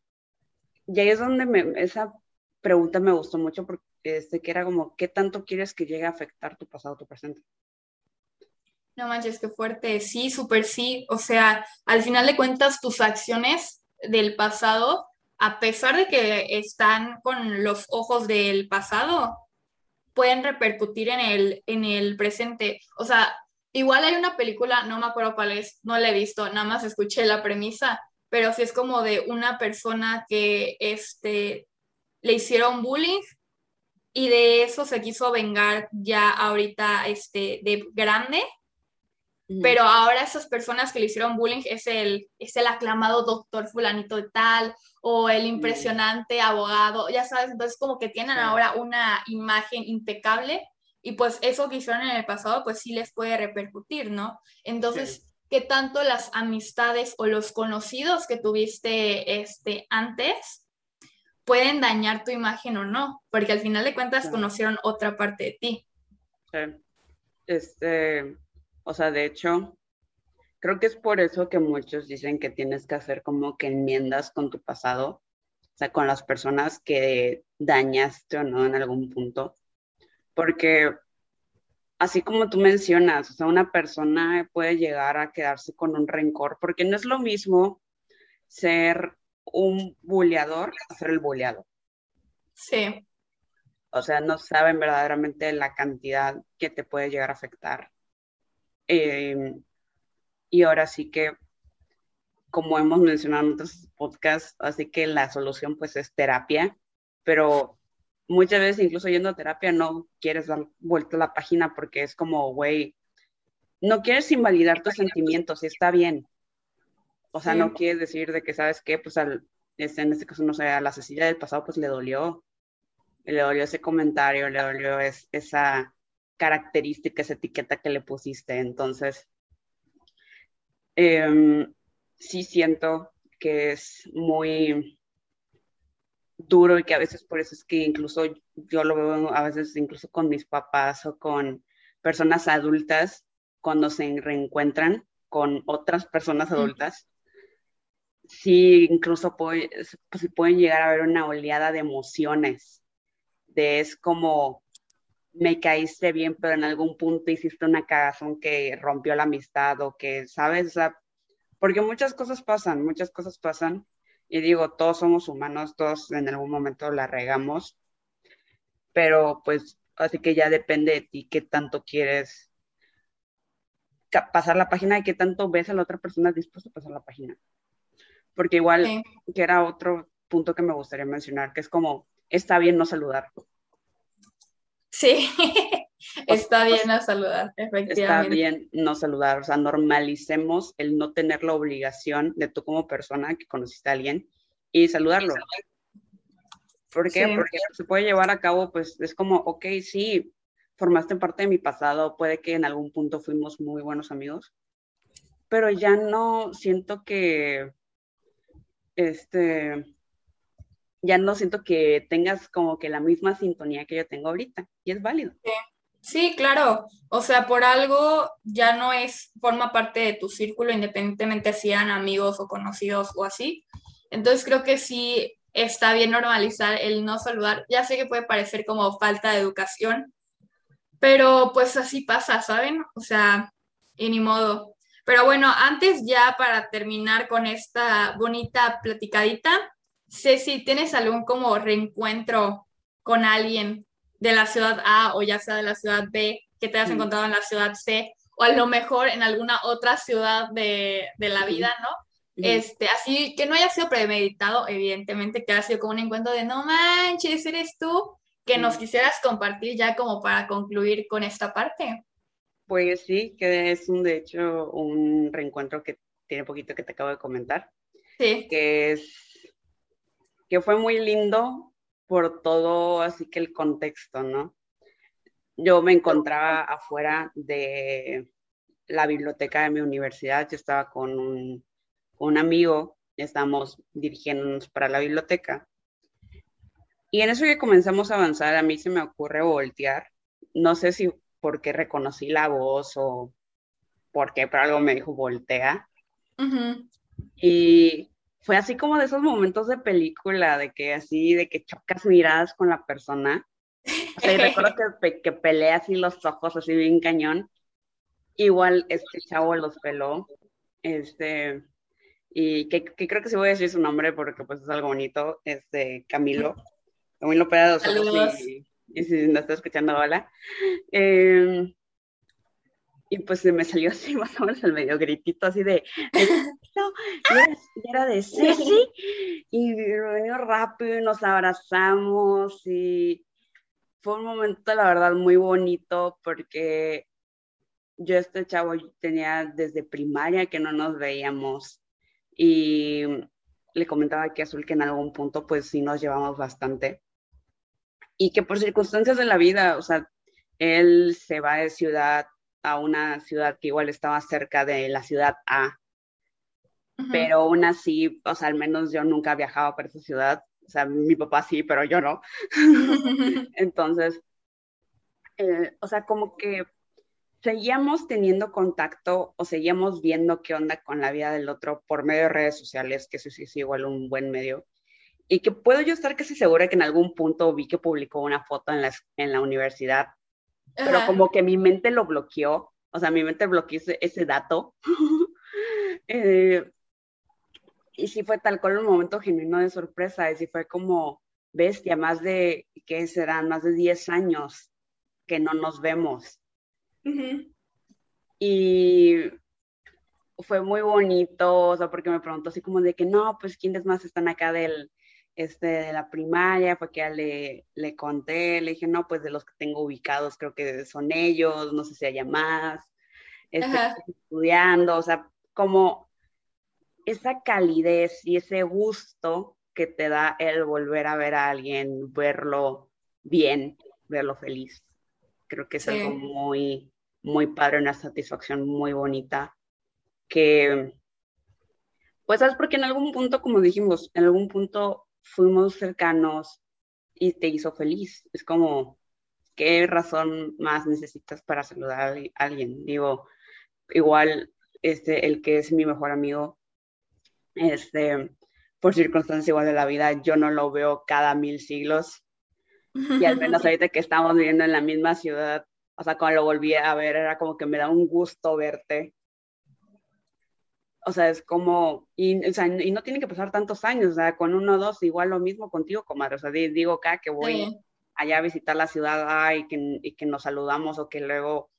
y ahí es donde me, esa pregunta me gustó mucho, porque este, que era como, ¿qué tanto quieres que llegue a afectar tu pasado, tu presente? No manches, qué fuerte. Sí, súper sí. O sea, al final de cuentas, tus acciones del pasado, a pesar de que están con los ojos del pasado, pueden repercutir en el, en el presente. O sea, igual hay una película, no me acuerdo cuál es, no la he visto, nada más escuché la premisa, pero sí es como de una persona que este, le hicieron bullying y de eso se quiso vengar ya ahorita este, de grande pero ahora esas personas que le hicieron bullying es el, es el aclamado doctor fulanito de tal o el impresionante abogado, ya sabes, entonces como que tienen ahora una imagen impecable y pues eso que hicieron en el pasado pues sí les puede repercutir, ¿no? Entonces, ¿qué tanto las amistades o los conocidos que tuviste este, antes pueden dañar tu imagen o no? Porque al final de cuentas conocieron otra parte de ti. Sí. Este, o sea, de hecho, creo que es por eso que muchos dicen que tienes que hacer como que enmiendas con tu pasado, o sea, con las personas que dañaste o no en algún punto. Porque así como tú mencionas, o sea, una persona puede llegar a quedarse con un rencor, porque no es lo mismo ser un buleador a ser el buleado. Sí. O sea, no saben verdaderamente la cantidad que te puede llegar a afectar Em, y ahora sí que, como hemos mencionado en otros podcasts, así que la solución pues es terapia, pero muchas veces incluso yendo a terapia no quieres dar vuelta a la página porque es como, güey, no quieres invalidar tus sentimientos y está bien. O sea, no quieres decir de que, ¿sabes qué? Pues al, este, en este caso, no sé, a la Cecilia del pasado pues le dolió, le dolió ese comentario, le dolió esa característica, esa etiqueta que le pusiste. Entonces, em, sí siento que es muy duro y que a veces por eso es que incluso yo lo veo a veces incluso con mis papás o con personas adultas cuando se reencuentran con otras personas adultas. Sí, incluso puede, pues, pueden llegar a haber una oleada de emociones, de es como, me caíste bien, pero en algún punto hiciste una cagazón que rompió la amistad o que, ¿sabes? porque muchas cosas pasan, muchas cosas pasan. Y digo, todos somos humanos, todos en algún momento la regamos, pero pues así que ya depende de ti qué tanto quieres pasar la página y qué tanto ves a la otra persona dispuesta a pasar la página. Porque igual, que era otro punto que me gustaría mencionar, que es como, está bien no saludar. Sí, está bien no saludar, efectivamente. Está bien no saludar, o sea, normalicemos el no tener la obligación de tú como persona que conociste a alguien y saludarlo. ¿Por qué? Porque se puede llevar a cabo, pues es como, ok, sí, formaste parte de mi pasado, puede que en algún punto fuimos muy buenos amigos, pero ya no siento que, este, ya no siento que tengas como que la misma sintonía que yo tengo ahorita, y es válido. Sí, claro. O sea, por algo ya no es, forma parte de tu círculo, independientemente si sean amigos o conocidos o así. Entonces creo que sí está bien normalizar el no saludar. Ya sé que puede parecer como falta de educación, pero pues así pasa, ¿saben? O sea, y ni modo. Pero bueno, antes ya para terminar con esta bonita platicadita, sé si ¿tienes algún como reencuentro con alguien de la ciudad A o ya sea de la ciudad B que te has encontrado en la ciudad C o a lo mejor en alguna otra ciudad de, la vida, ¿no? Este, así que no haya sido premeditado, evidentemente, que haya sido como un encuentro de no manches, eres tú, que nos quisieras compartir ya como para concluir con esta parte. Pues sí, que es un, de hecho, un reencuentro que tiene poquito que te acabo de comentar. Sí. Que es, que fue muy lindo por todo así que el contexto, ¿no? Yo me encontraba afuera de la biblioteca de mi universidad, yo estaba con un, un amigo, estamos dirigiéndonos para la biblioteca. Y en eso que comenzamos a avanzar, a mí se me ocurre voltear. No sé si porque reconocí la voz o porque por algo me dijo voltea. Y fue así como de esos momentos de película, de que así, de que chocas miradas con la persona. O sea, y recuerdo que, que pelea así los ojos, así bien cañón. Igual este chavo los peló. Este, y que, creo que sí voy a decir su nombre porque pues es algo bonito, este, Camilo. Camilo pega los ojos y, y, si no está escuchando, hola. Eh, y pues se me salió así más o menos el medio gritito así de, y era, de Ceci, y venido rápido y nos abrazamos y fue un momento la verdad muy bonito porque yo este chavo tenía desde primaria que no nos veíamos y le comentaba aquí a Azul que en algún punto pues sí nos llevamos bastante y que por circunstancias de la vida, o sea, él se va de ciudad a una ciudad que igual estaba cerca de la ciudad A, pero aún así, o sea, al menos yo nunca viajaba por esa ciudad, o sea, mi papá sí, pero yo no. Entonces, eh, o sea, como que seguíamos teniendo contacto o seguíamos viendo qué onda con la vida del otro por medio de redes sociales, que eso sí es igual un buen medio. Y que puedo yo estar casi segura que en algún punto vi que publicó una foto en la, en la universidad pero como que mi mente lo bloqueó, o sea, mi mente bloqueó ese, dato. Eh, y sí fue tal cual un momento genuino de sorpresa, y sí fue como bestia, más de, ¿qué serán? Más de 10 años que no nos vemos. Y fue muy bonito, o sea, porque me preguntó así como de que no, pues quiénes más están acá del, este, de la primaria, fue que ya le, le conté, le dije, no, pues de los que tengo ubicados creo que son ellos, no sé si haya más, este, estudiando, o sea, como esa calidez y ese gusto que te da el volver a ver a alguien, verlo bien, verlo feliz. Creo que es algo muy, muy padre, una satisfacción muy bonita que, pues, ¿sabes? Porque en algún punto, como dijimos, en algún punto fuimos cercanos y te hizo feliz. Es como, ¿qué razón más necesitas para saludar a alguien? Digo, igual, este, el que es mi mejor amigo, este, por circunstancias igual de la vida, yo no lo veo cada mil siglos. Y al menos ahorita que estamos viviendo en la misma ciudad, o sea, cuando lo volví a ver, era como que me da un gusto verte o sea, es como, y, o sea, y no tiene que pasar tantos años, o sea, con uno o dos, igual lo mismo contigo, comadre, o sea, digo acá que voy allá a visitar la ciudad y, que, y que nos saludamos o que luego,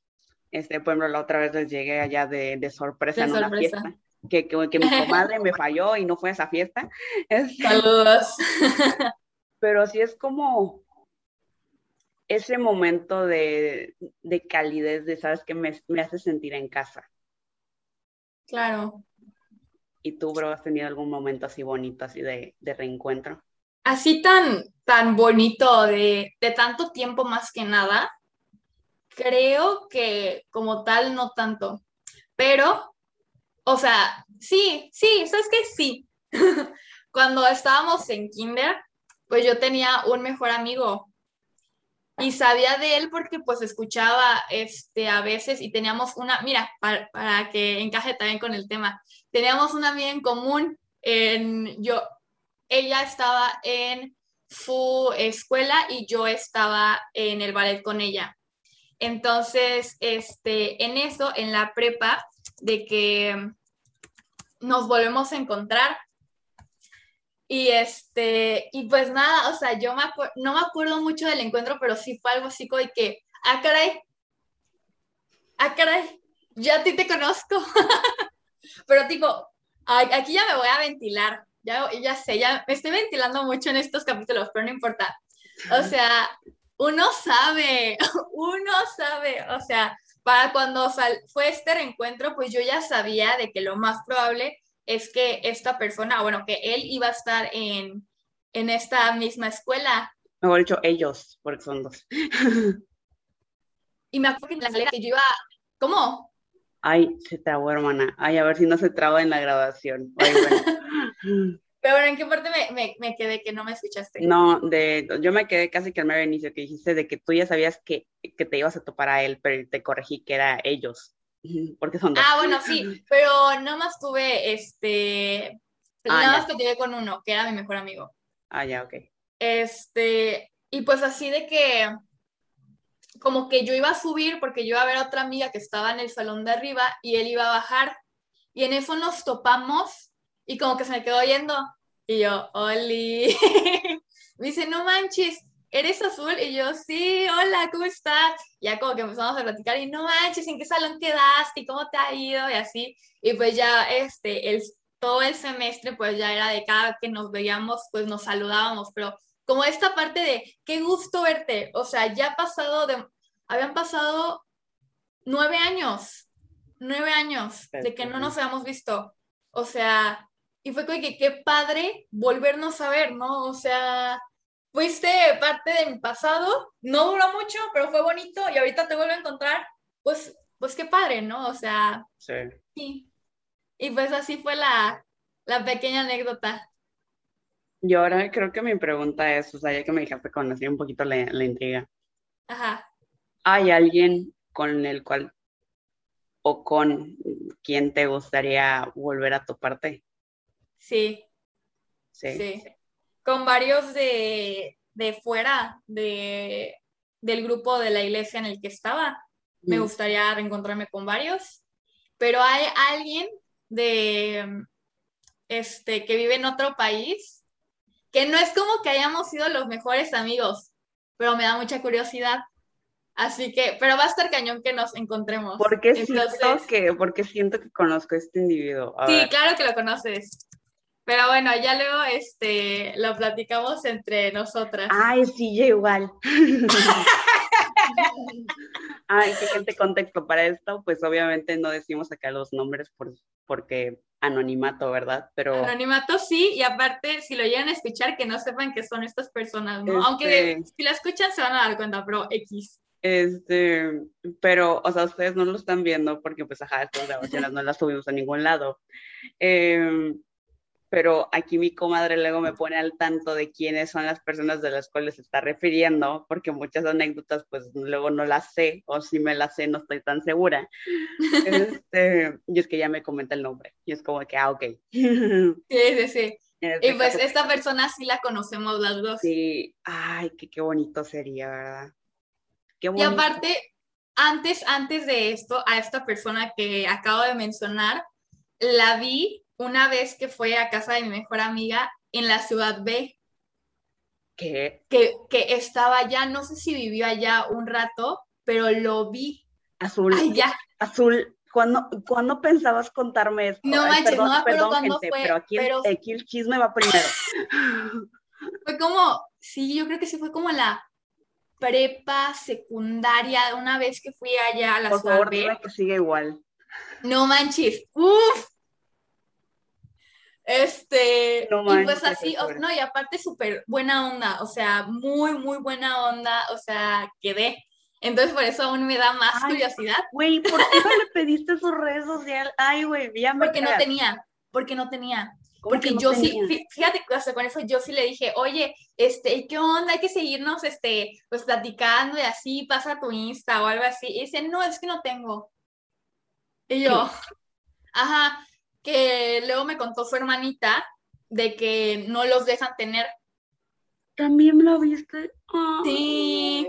este, por ejemplo, la otra vez les llegué allá de, de sorpresa en una fiesta. Que, que, que, mi comadre me falló y no fue a esa fiesta. Saludos. Pero sí es como ese momento de, de calidez, de, ¿sabes? Que me, me hace sentir en casa. Claro. ¿Y tú, bro, has tenido algún momento así bonito, así de, reencuentro? así tan, tan bonito de, de tanto tiempo más que nada, creo que como tal no tanto, pero, o sea, sí, sí, ¿sabes qué? Sí. Cuando estábamos en kinder, pues yo tenía un mejor amigo y sabía de él porque pues escuchaba este a veces y teníamos una, mira, para, para que encaje también con el tema, teníamos una amiga en común, en, yo, ella estaba en su escuela y yo estaba en el ballet con ella. Entonces, este, en eso, en la prepa, de que nos volvemos a encontrar. Y este, y pues nada, o sea, yo me no me acuerdo mucho del encuentro, pero sí fue algo así como de que, ah, caray, ah, caray, ya a ti te conozco. pero tipo, aquí ya me voy a ventilar, ya, ya sé, ya me estoy ventilando mucho en estos capítulos, pero no importa. O sea, uno sabe, uno sabe, o sea, para cuando fue este reencuentro, pues yo ya sabía de que lo más probable es que esta persona, bueno, que él iba a estar en, en esta misma escuela. Mejor dicho, ellos, porque son dos. y me acuerdo que yo iba, ¿cómo? Ay, se trabó, hermana. Ay, a ver si no se traba en la grabación. Ay, bueno. Pero bueno, ¿en qué parte me, me, quedé que no me escuchaste? No, de, yo me quedé casi que al mero inicio que dijiste de que tú ya sabías que, que te ibas a topar a él, pero te corregí que era ellos. Porque son dos. Ah, bueno, sí, pero nada más tuve este. Ah, nada más que tuve con uno, que era mi mejor amigo. Ah, ya, ok. Este, y pues así de que como que yo iba a subir porque yo iba a ver a otra amiga que estaba en el salón de arriba y él iba a bajar. Y en eso nos topamos y como que se me quedó yendo. Y yo, Oli. me dice, no manches, ¿eres azul? Y yo, sí, hola, ¿cómo estás? ya como que empezamos a platicar y no manches, ¿en qué salón quedaste? ¿Y cómo te ha ido? Y así. Y pues ya, este, el, todo el semestre, pues ya era de cada que nos veíamos, pues nos saludábamos. Pero como esta parte de, qué gusto verte. O sea, ya pasado de, habían pasado nueve años, nueve años de que no nos habíamos visto. O sea, y fue como que qué padre volvernos a ver, ¿no? O sea, fuiste parte de mi pasado, no duró mucho, pero fue bonito y ahorita te vuelvo a encontrar, pues, pues qué padre, ¿no? O sea, sí. sí. Y pues así fue la, la pequeña anécdota. Y ahora creo que mi pregunta es, o sea, ya que me dejaste conocer un poquito la, la intriga. Ajá. ¿Hay alguien con el cual o con quien te gustaría volver a toparte? Sí. Sí. Con varios de, fuera de, del grupo de la iglesia en el que estaba. Me mm. gustaría reencontrarme con varios. Pero hay alguien de este que vive en otro país que no es como que hayamos sido los mejores amigos, pero me da mucha curiosidad. Así que, pero va a estar cañón que nos encontremos. Porque siento que, porque siento que conozco a este individuo. sí, claro que lo conoces. Pero bueno, ya luego este, lo platicamos entre nosotras. Ay, sí, yo igual. Ay, qué gente contexto para esto, pues obviamente no decimos acá los nombres por, porque anonimato, ¿verdad? Pero... Anonimato sí, y aparte, si lo llegan a escuchar, que no sepan que son estas personas, ¿no? Aunque este si la escuchan se van a dar cuenta, pero X. Este, pero, o sea, ustedes no lo están viendo porque, pues, ajá, estas grabaciones no las subimos a ningún lado. Eh, pero aquí mi comadre luego me pone al tanto de quiénes son las personas de las cuales se está refiriendo, porque muchas anécdotas pues luego no las sé, o si me las sé no estoy tan segura. Este, y es que ya me comenta el nombre, y es como que, ah, ok. Sí, sí, sí. Este y pues esta persona sí la conocemos las dos. Sí, ay, qué, qué bonito sería, ¿verdad? Qué bonito. Y aparte, antes, antes de esto, a esta persona que acabo de mencionar, la vi una vez que fue a casa de mi mejor amiga en la ciudad B. ¿Qué? Que, que estaba allá, no sé si vivió allá un rato, pero lo vi. Azul. ya. Azul, ¿cuándo, pensabas contarme esto? No manches, no me acuerdo cuándo fue. Pero aquí, aquí, el chisme va primero. Fue como, sí, yo creo que sí fue como la prepa secundaria, una vez que fui allá a la Por favor, dime que sigue igual. No manches, uff, Este, y pues así, no, y aparte súper buena onda, o sea, muy, muy buena onda, o sea, quedé. Entonces por eso aún me da más curiosidad. Güey, ¿por qué no le pediste su red social? Ay, güey, ya me Porque no tenía, porque no tenía. Porque yo sí, fíjate, con eso yo sí le dije, oye, este, ¿qué onda? Hay que seguirnos, este, pues platicando y así, pasa tu Insta o algo así. Y dice, no, es que no tengo. Y yo, ajá, que luego me contó su hermanita de que no los dejan tener. ¿También lo viste? sí.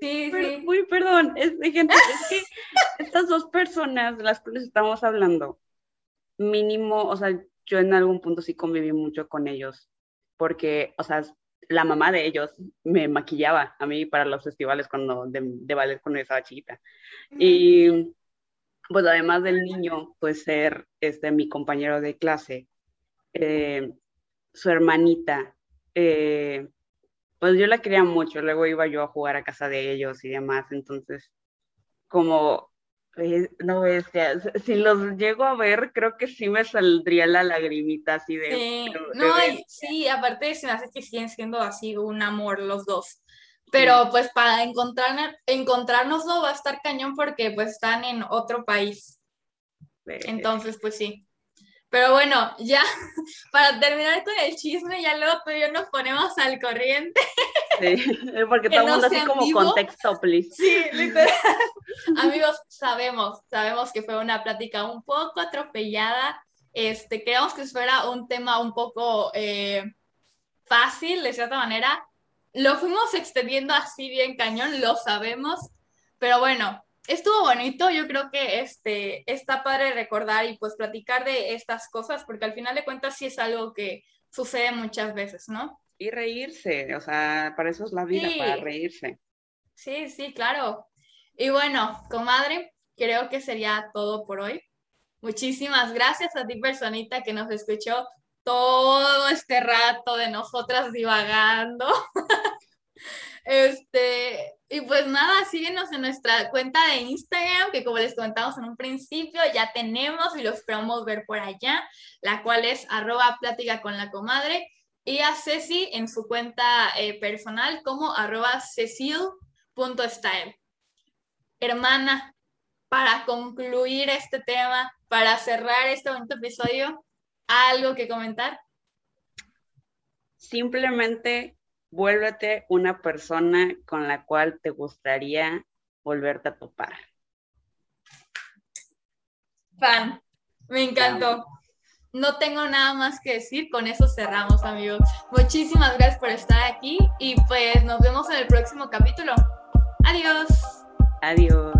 Sí, sí. Uy, perdón, es, gente, es que estas dos personas de las cuales estamos hablando, mínimo, o sea, yo en algún punto sí conviví mucho con ellos, porque, o sea, la mamá de ellos me maquillaba a mí para los festivales cuando de, de ballet cuando yo estaba chiquita. Y pues además del niño, pues ser este, mi compañero de clase, eh, su hermanita, eh, pues yo la quería mucho, luego iba yo a jugar a casa de ellos y demás, entonces como no ves, si los llego a ver, creo que sí me saldría la lagrimita así de... Sí, no, sí, aparte se me hace que siguen siendo así un amor los dos. Pero pues para encontrar, encontrarnos no va a estar cañón porque pues están en otro país. Entonces, pues sí. Pero bueno, ya para terminar con el chisme, ya luego tú y yo nos ponemos al corriente. Sí, porque todo el mundo así como contexto, please. Sí, literal. Amigos, sabemos, sabemos que fue una plática un poco atropellada. Este, creemos que fuera un tema un poco eh, fácil, de cierta manera. Lo fuimos extendiendo así bien cañón, lo sabemos. Pero bueno, estuvo bonito, yo creo que este, está padre recordar y pues platicar de estas cosas, porque al final de cuentas sí es algo que sucede muchas veces, ¿no? Y reírse, o sea, para eso es la vida, para reírse. Sí, sí, claro. Y bueno, comadre, creo que sería todo por hoy. Muchísimas gracias a ti, personita, que nos escuchó todo este rato de nosotras divagando. Este, y pues nada, síguenos en nuestra cuenta de Instagram, que como les comentamos en un principio, ya tenemos y lo esperamos ver por allá, la cual es arroba con la comadre, y a Ceci en su cuenta eh, personal como arroba cecil.style. Hermana, para concluir este tema, para cerrar este bonito episodio, ¿algo que comentar? Simplemente vuélvete una persona con la cual te gustaría volverte a topar. Fan, me encantó. No tengo nada más que decir, con eso cerramos amigos. Muchísimas gracias por estar aquí y pues nos vemos en el próximo capítulo. Adiós. Adiós.